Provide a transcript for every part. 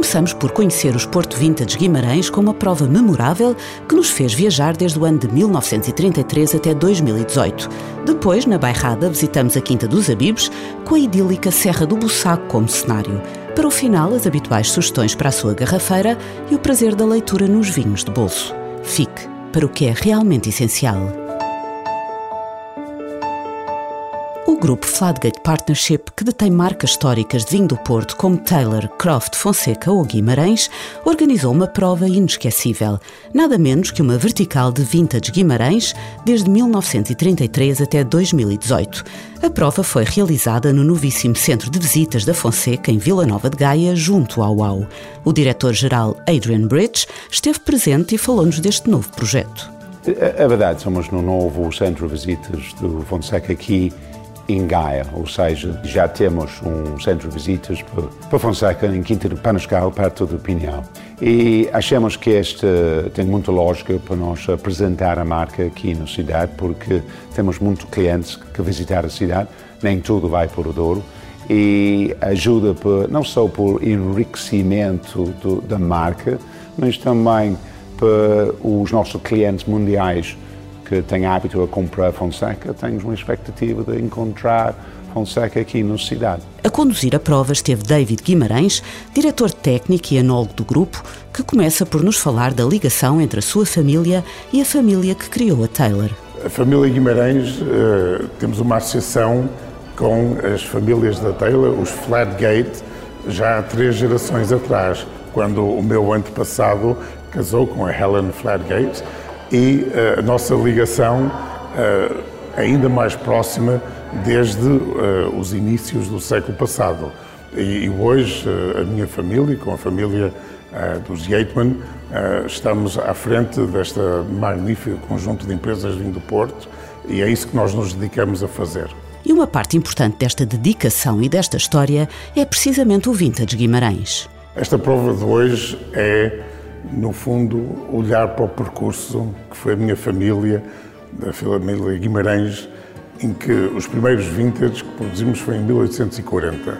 Começamos por conhecer os Porto Vintage Guimarães com uma prova memorável que nos fez viajar desde o ano de 1933 até 2018. Depois, na Bairrada, visitamos a Quinta dos Abibes com a idílica Serra do Bussaco como cenário. Para o final, as habituais sugestões para a sua garrafeira e o prazer da leitura nos vinhos de bolso. Fique para o que é realmente essencial. Grupo Fladgate Partnership, que detém marcas históricas de vinho do Porto como Taylor, Croft, Fonseca ou Guimarães, organizou uma prova inesquecível. Nada menos que uma vertical de vintage Guimarães desde 1933 até 2018. A prova foi realizada no novíssimo Centro de Visitas da Fonseca, em Vila Nova de Gaia, junto ao UAU. O diretor-geral Adrian Bridge esteve presente e falou-nos deste novo projeto. É verdade, somos no novo Centro de Visitas do Fonseca aqui em Gaia, ou seja, já temos um centro de visitas para Fonseca, em Quinta de Panoscal, perto do Pinhal. E achamos que este tem muita lógica para nós apresentar a marca aqui na cidade, porque temos muitos clientes que visitar a cidade, nem tudo vai para o Douro, e ajuda por, não só por enriquecimento do, da marca, mas também para os nossos clientes mundiais que tem hábito a comprar Fonseca, temos uma expectativa de encontrar Fonseca aqui na cidade. A conduzir a prova esteve David Guimarães, diretor técnico e anólogo do grupo, que começa por nos falar da ligação entre a sua família e a família que criou a Taylor. A família Guimarães, uh, temos uma associação com as famílias da Taylor, os Flatgate, já há três gerações atrás, quando o meu antepassado casou com a Helen Flatgate e eh, a nossa ligação eh, ainda mais próxima desde eh, os inícios do século passado. E hoje a minha família, com a família dos Yateman, estamos à frente desta magnífica conjunto de empresas vindo do Porto e é isso que nós nos dedicamos a fazer. E uma parte importante desta dedicação e desta história é precisamente o Vintage Guimarães. Esta prova de hoje é no fundo, olhar para o percurso que foi a minha família, da família Guimarães, em que os primeiros vintage que produzimos foi em 1840.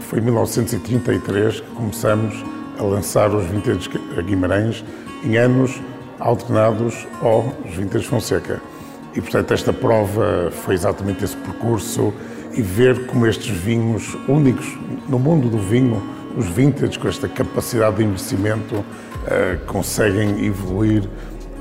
Foi em 1933 que começamos a lançar os vintage Guimarães em anos alternados aos vintage Fonseca. E, portanto, esta prova foi exatamente esse percurso e ver como estes vinhos únicos no mundo do vinho, os vintage com esta capacidade de investimento uh, conseguem evoluir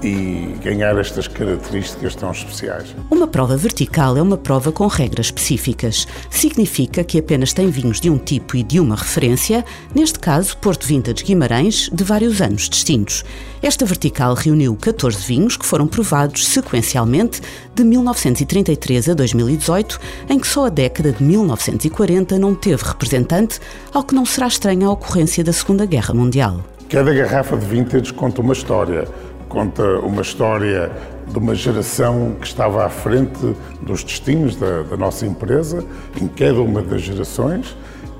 e ganhar estas características tão especiais. Uma prova vertical é uma prova com regras específicas. Significa que apenas tem vinhos de um tipo e de uma referência, neste caso Porto Vintage Guimarães, de vários anos distintos. Esta vertical reuniu 14 vinhos que foram provados sequencialmente de 1933 a 2018, em que só a década de 1940 não teve representante, ao que não será estranha a ocorrência da Segunda Guerra Mundial. Cada garrafa de vintage conta uma história. Conta uma história de uma geração que estava à frente dos destinos da, da nossa empresa, em cada uma das gerações,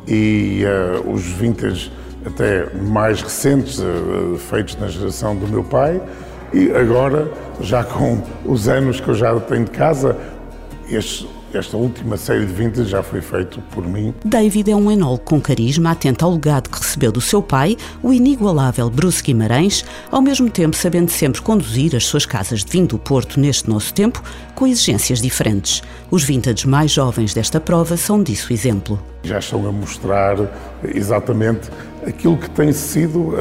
e uh, os vintage até mais recentes, uh, feitos na geração do meu pai, e agora, já com os anos que eu já tenho de casa, estes esta última série de vintage já foi feito por mim. David é um enólogo com carisma, atento ao legado que recebeu do seu pai, o inigualável Bruce Guimarães, ao mesmo tempo sabendo sempre conduzir as suas casas de vinho do Porto neste nosso tempo, com exigências diferentes. Os vintage mais jovens desta prova são disso exemplo. Já estão a mostrar exatamente aquilo que tem sido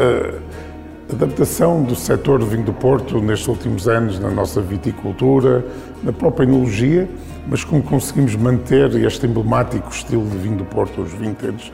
a adaptação do setor do vinho do Porto nestes últimos anos na nossa viticultura, na própria enologia mas como conseguimos manter este emblemático estilo de vinho do Porto, os vintage,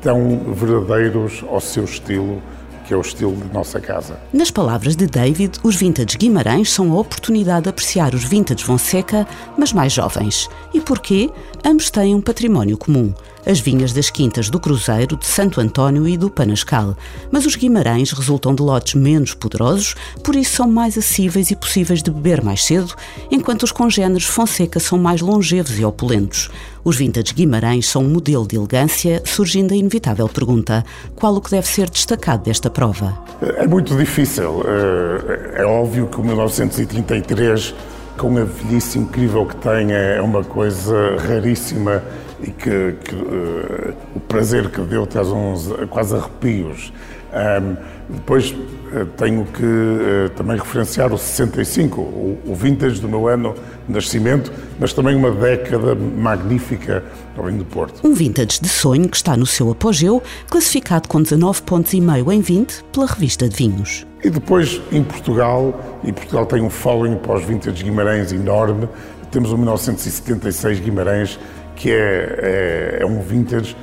tão verdadeiros ao seu estilo, que é o estilo de nossa casa. Nas palavras de David, os vintage Guimarães são a oportunidade de apreciar os vintage Fonseca, mas mais jovens. E porquê? Ambos têm um património comum, as vinhas das quintas do Cruzeiro, de Santo António e do Panascal. Mas os Guimarães resultam de lotes menos poderosos, por isso são mais acessíveis e possíveis de beber mais cedo, enquanto os congêneres Fonseca são mais longevos e opulentos. Os vintage Guimarães são um modelo de elegância, surgindo a inevitável pergunta: qual o que deve ser destacado desta prova? É muito difícil. É, é óbvio que o 1933 com a velhice incrível que tem, é uma coisa raríssima e que, que uh, o prazer que deu traz uns quase arrepios. Um, depois uh, tenho que uh, também referenciar o 65, o, o vintage do meu ano de nascimento, mas também uma década magnífica ao Vinho do Porto. Um vintage de sonho que está no seu apogeu, classificado com 19 pontos e meio em 20 pela revista de vinhos. E depois em Portugal, e Portugal tem um following para os vintage Guimarães enorme, temos o 1976 Guimarães, que é, é, é um vintage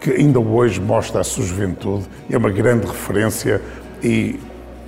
que ainda hoje mostra a sua juventude, é uma grande referência e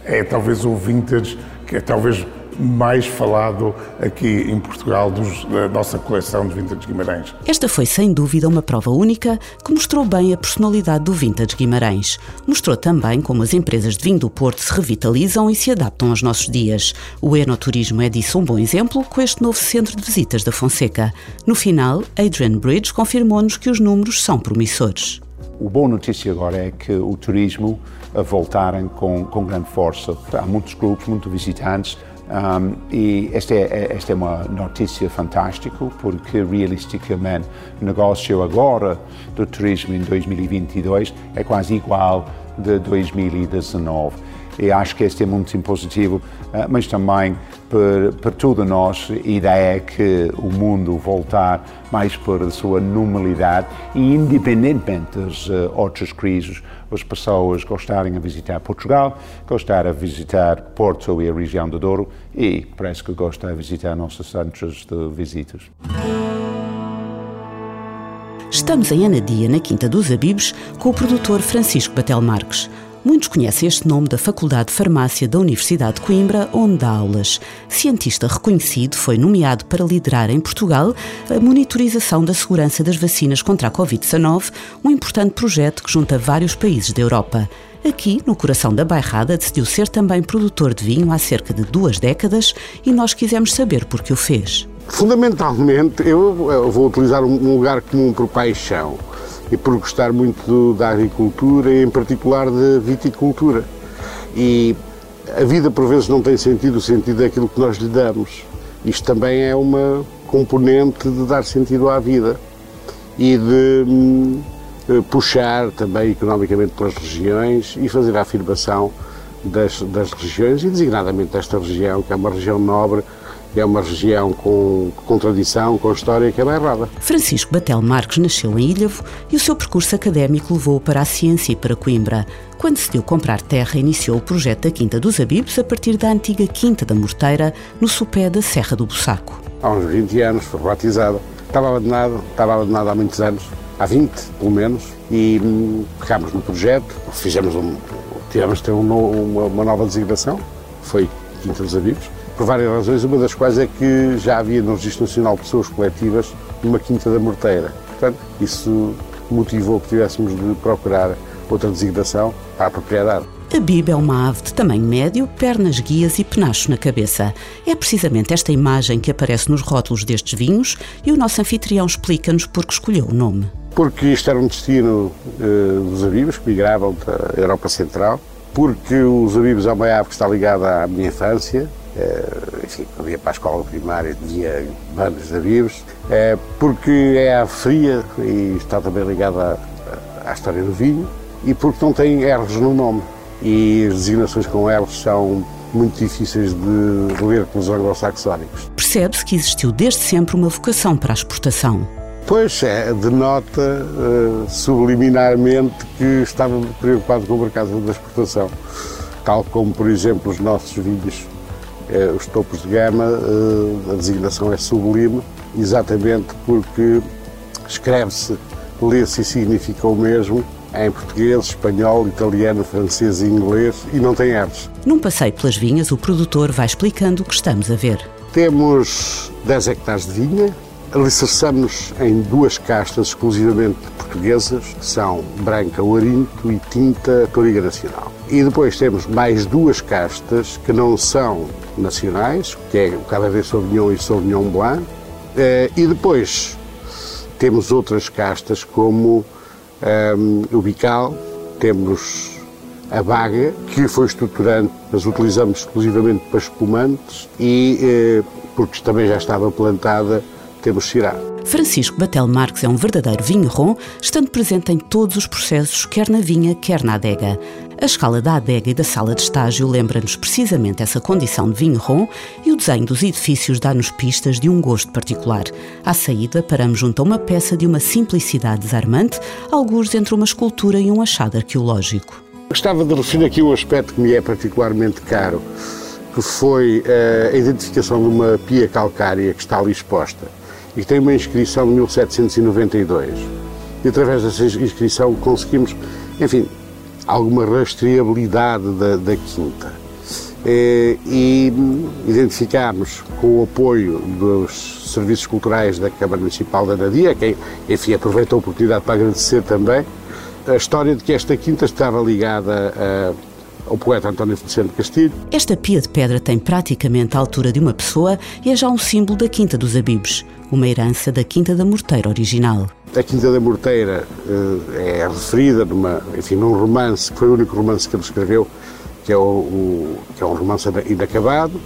é talvez o vintage que é talvez mais falado aqui em Portugal dos, da nossa coleção de Vintage Guimarães. Esta foi sem dúvida uma prova única que mostrou bem a personalidade do Vintage Guimarães. Mostrou também como as empresas de vinho do Porto se revitalizam e se adaptam aos nossos dias. O enoturismo é disso um bom exemplo com este novo centro de visitas da Fonseca. No final, Adrian Bridge confirmou-nos que os números são promissores. O boa notícia agora é que o turismo a voltarem com, com grande força. Há muitos grupos, muitos visitantes, um, e esta é, esta é uma notícia fantástica, porque realisticamente o negócio agora do turismo em 2022 é quase igual de 2019. E acho que este é muito positivo, ah, mas também para, para todos nós, a ideia é que o mundo voltar mais para a sua normalidade e independentemente das uh, outras crises, as pessoas gostarem de visitar Portugal, gostarem de visitar Porto e a região do Douro e parece que gostam de visitar nossos centros de visitas. Estamos em Anadia, na Quinta dos Abibes, com o produtor Francisco Batel Marques. Muitos conhecem este nome da Faculdade de Farmácia da Universidade de Coimbra, onde dá aulas. Cientista reconhecido, foi nomeado para liderar em Portugal a monitorização da segurança das vacinas contra a Covid-19, um importante projeto que junta vários países da Europa. Aqui, no coração da Bairrada, decidiu ser também produtor de vinho há cerca de duas décadas e nós quisemos saber por que o fez. Fundamentalmente, eu vou utilizar um lugar comum por paixão e por gostar muito da agricultura e, em particular, da viticultura. E a vida, por vezes, não tem sentido, o sentido daquilo que nós lhe damos. Isto também é uma componente de dar sentido à vida e de hum, puxar também economicamente pelas regiões e fazer a afirmação das, das regiões e designadamente desta região, que é uma região nobre, é uma região com, com tradição, com história que é bem errada. Francisco Batel Marques nasceu em Ilhavo e o seu percurso académico levou para a ciência e para Coimbra. Quando decidiu comprar terra, iniciou o projeto da Quinta dos Abibos a partir da antiga Quinta da Morteira, no sopé da Serra do Bussaco. Há uns 20 anos foi batizado. Estava abandonado, estava abandonado há muitos anos, há 20 pelo menos, e hum, pegámos no projeto, fizemos um, tivemos de ter um, uma, uma nova designação, foi Quinta dos Abibos, por várias razões, uma das quais é que já havia no Registro Nacional pessoas coletivas numa Quinta da Morteira. Portanto, isso motivou que tivéssemos de procurar outra designação para a propriedade. A biba é uma ave de tamanho médio, pernas guias e penacho na cabeça. É precisamente esta imagem que aparece nos rótulos destes vinhos e o nosso anfitrião explica-nos por que escolheu o nome. Porque isto era um destino uh, dos abibos que migravam da Europa Central, porque os abibos é uma ave que está ligada à minha infância, enfim, quando ia para a escola primária tinha bandas de uh, porque é a fria e está também ligada à, à, história do vinho e porque não tem erros no nome. E as designações com erros são muito difíceis de ler pelos anglo-saxónicos. Percebe-se que existiu desde sempre uma vocação para a exportação. Pois é, denota uh, subliminarmente que estava preocupado com o mercado da exportação, tal como, por exemplo, os nossos vinhos é, os topos de gama, eh, a designação é sublime, exatamente porque escreve-se, lê-se e significa o mesmo em português, espanhol, italiano, francês e inglês e não tem erros. Num passeio pelas vinhas, o produtor vai explicando o que estamos a ver. Temos 10 hectares de vinha alicerçamos em duas castas exclusivamente portuguesas, que são branca Ourinto e tinta Toriga Nacional. E depois temos mais duas castas que não são nacionais, que é o Cabernet Sauvignon e Sauvignon Blanc. Eh, e depois temos outras castas como um, o Bical, temos a baga, que foi estruturante, mas utilizamos exclusivamente para espumantes e, eh, porque também já estava plantada, temos Cirá. Francisco Batel Marques é um verdadeiro vinho-ron, estando presente em todos os processos, quer na vinha, quer na adega. A escala da adega e da sala de estágio lembra-nos precisamente essa condição de vinho-ron e o desenho dos edifícios dá-nos pistas de um gosto particular. À saída, paramos junto a uma peça de uma simplicidade desarmante, alguns entre uma escultura e um achado arqueológico. Gostava de referir aqui um aspecto que me é particularmente caro, que foi eh, a identificação de uma pia calcária que está ali exposta e tem uma inscrição de 1792. E através dessa inscrição conseguimos, enfim, alguma rastreabilidade da, da quinta. Eh, e identificámos, com o apoio dos serviços culturais da Câmara Municipal da Nadia, quem, enfim, aproveito a oportunidade para agradecer também, a história de que esta quinta estava ligada a ao poeta António Feliciano Castilho. Esta pia de pedra tem praticamente a altura de uma pessoa e é já um símbolo da Quinta dos Abibes, uma herança da Quinta da Morteira original. A Quinta da Morteira é referida numa, enfim, num romance, que foi o único romance que ele escreveu, que é, o, o que é um romance inacabado,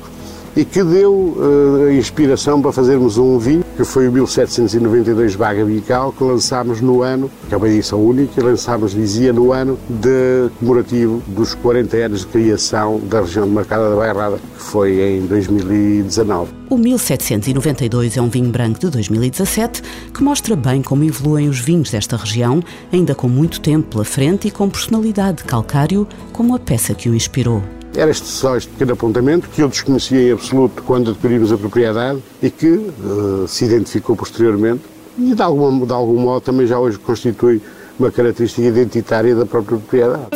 e que deu uh, inspiração para fazermos um vinho, que foi o 1792 Baga Bical, que lançámos no ano, que é uma edição única, lançámos, dizia, no ano de comemorativo dos 40 anos de criação da região de Marcada da Bairrada, que foi em 2019. O 1792 é um vinho branco de 2017 que mostra bem como evoluem os vinhos desta região, ainda com muito tempo pela frente e com personalidade de calcário, como a peça que o inspirou. Era este só este pequeno apontamento que eu desconhecia em absoluto quando adquirimos a propriedade e que uh, se identificou posteriormente e de, alguma, de algum modo também já hoje constitui uma característica identitária da própria propriedade.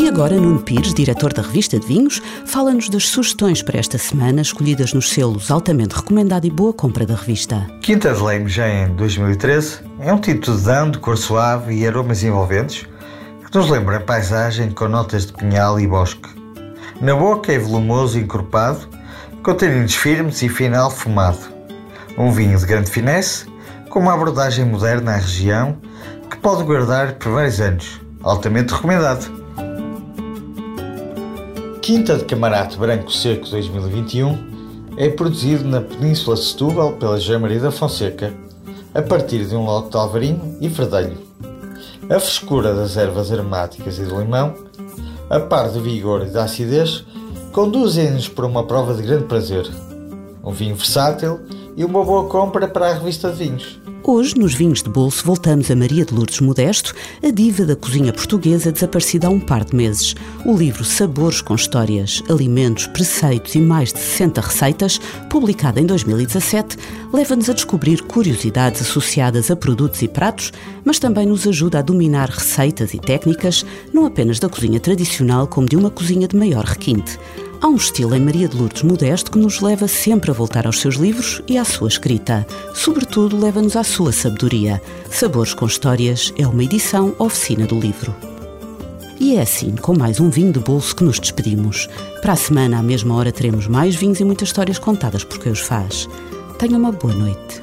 E agora Nuno Pires, diretor da revista de vinhos, fala-nos das sugestões para esta semana escolhidas nos selos altamente recomendado e boa compra da revista. Quinta de Leime, já em 2013, é um título de dano de cor suave e aromas envolventes nos lembra a paisagem com notas de pinhal e bosque. Na boca é volumoso e encorpado, com taninos firmes e final fumado. Um vinho de grande finesse, com uma abordagem moderna à região, que pode guardar por vários anos. Altamente recomendado. Quinta de Camarate Branco Seco 2021 é produzido na Península de Setúbal pela José Maria da Fonseca, a partir de um lote de alvarinho e verdelho. A frescura das ervas aromáticas e do limão, a par do vigor e da acidez, conduzem-nos para uma prova de grande prazer. Um vinho versátil e uma boa compra para a revista de vinhos. Hoje, nos Vinhos de Bolso, voltamos a Maria de Lourdes Modesto, a diva da cozinha portuguesa desaparecida há um par de meses. O livro Sabores com Histórias, Alimentos, Preceitos e mais de 60 receitas, publicado em 2017, leva-nos a descobrir curiosidades associadas a produtos e pratos, mas também nos ajuda a dominar receitas e técnicas, não apenas da cozinha tradicional, como de uma cozinha de maior requinte. Há um estilo em Maria de Lourdes modesto que nos leva sempre a voltar aos seus livros e à sua escrita. Sobretudo, leva-nos à sua sabedoria. Sabores com Histórias é uma edição oficina do livro. E é assim, com mais um vinho de bolso, que nos despedimos. Para a semana, à mesma hora, teremos mais vinhos e muitas histórias contadas por quem os faz. Tenha uma boa noite.